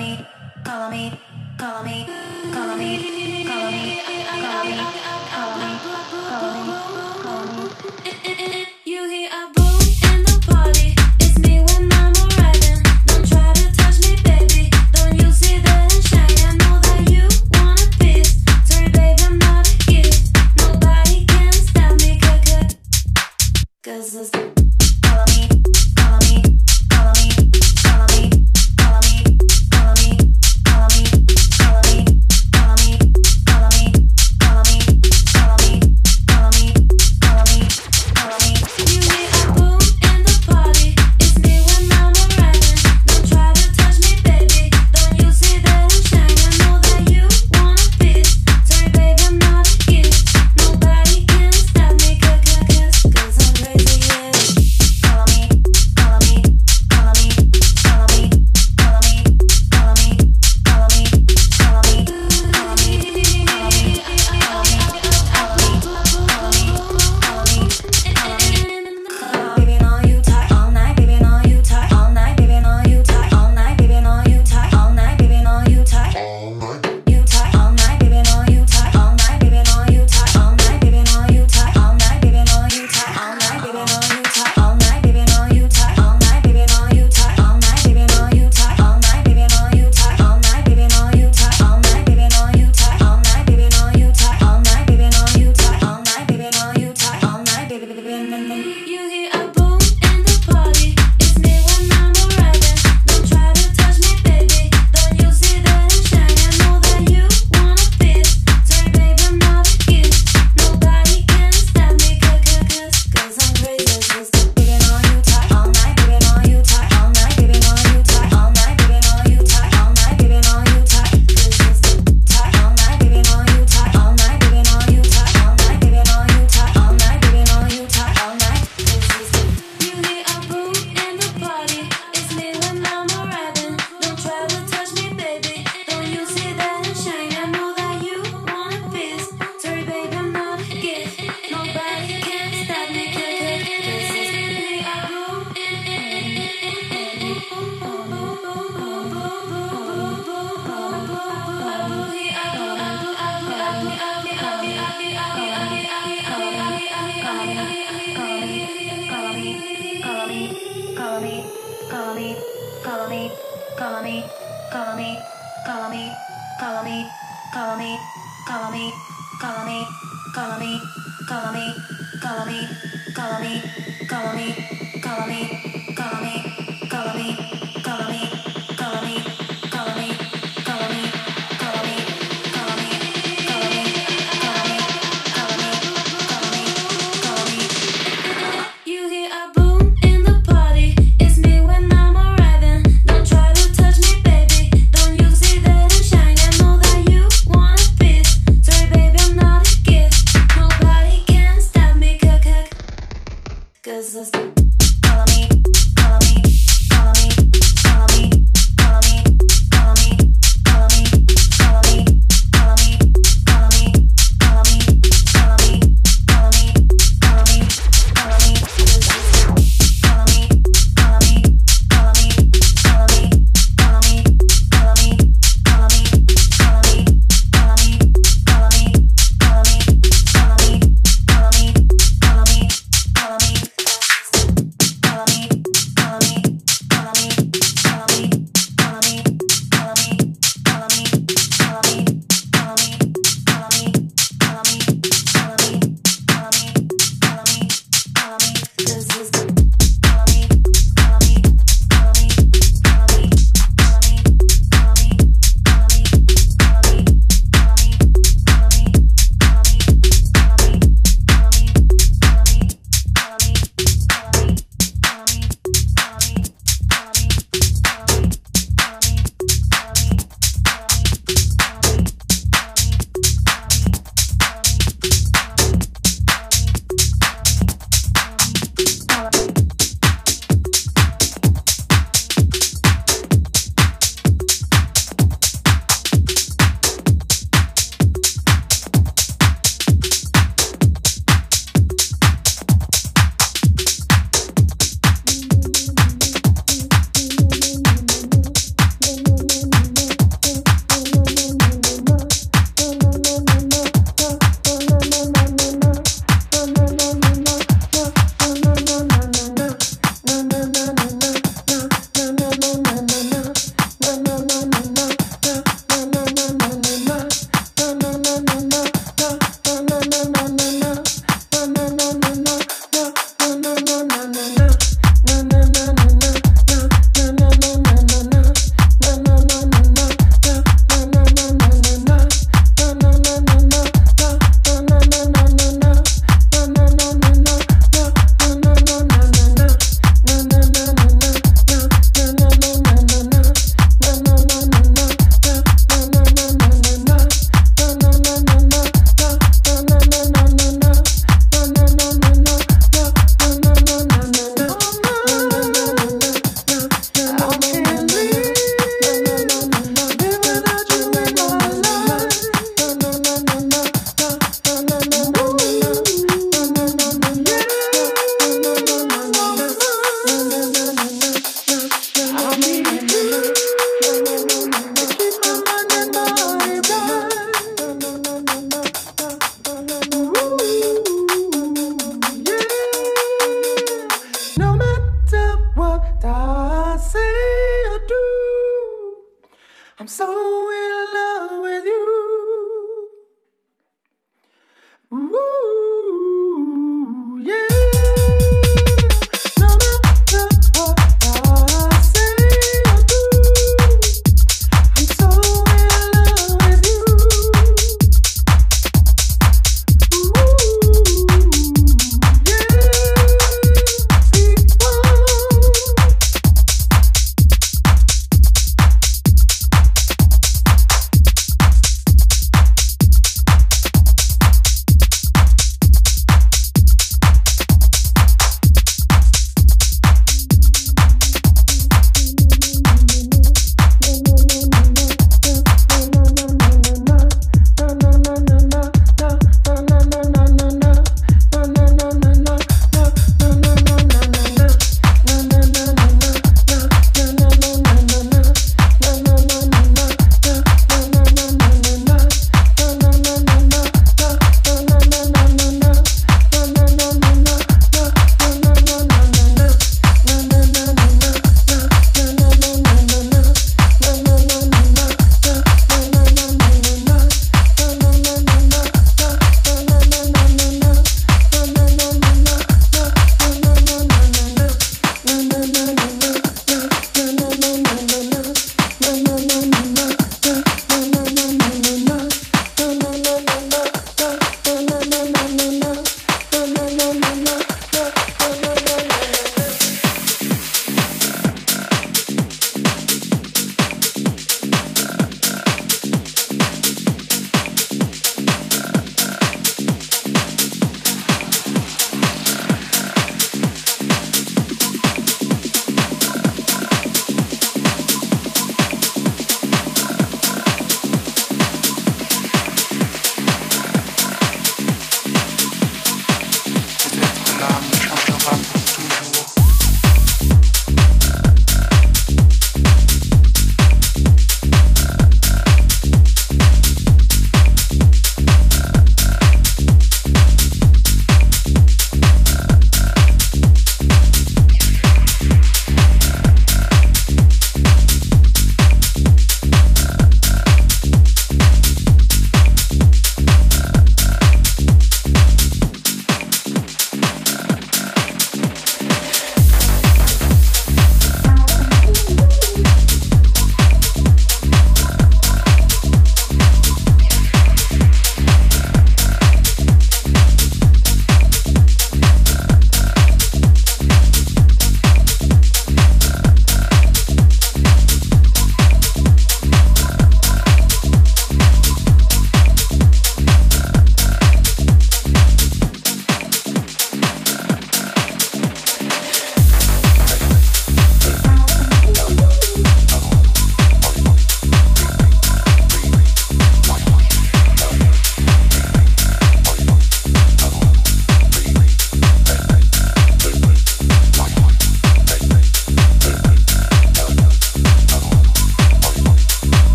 me,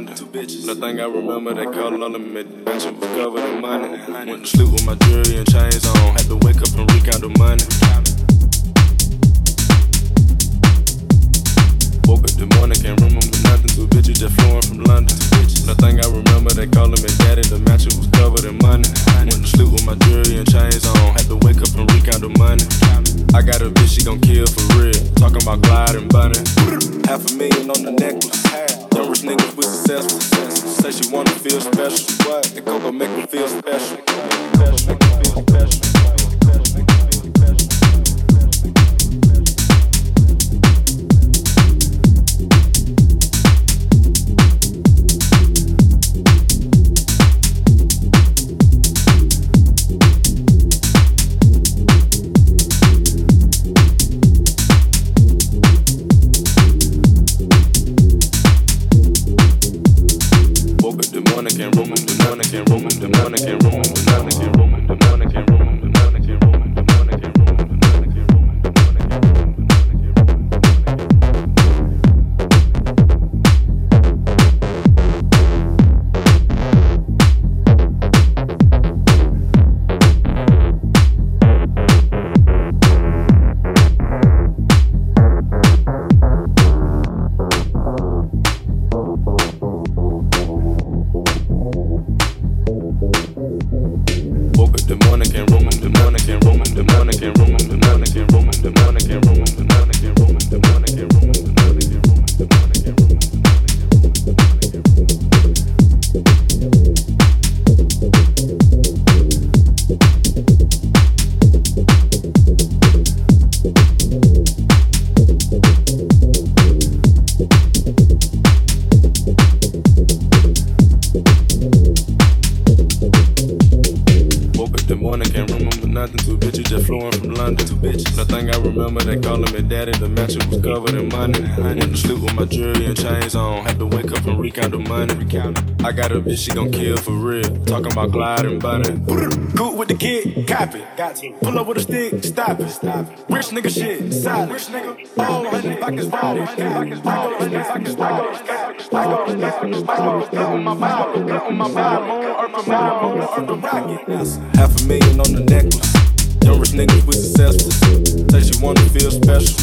Nothing I remember they call all them adventure covered in money. Went to sleep with my jewelry and chains on. Had to wake up and recount the money. mystical, but make me feel special. she gon' kill for real. Talking about gliding butter. Cool with the kid, cop it. Got to. Pull up with a stick, stop it. Stop it. Rich nigga shit, solid. Rich nigga, all on his back is wild. All on his back is wild. All on his back is wild. Got on my Bible, got on my Bible. Half a million on the necklace. Young rich niggas, we successful. Say she wanna feel special.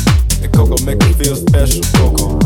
And Coco make her feel special. Coco.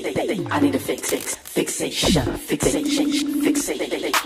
La la la la la. Oh, here we go.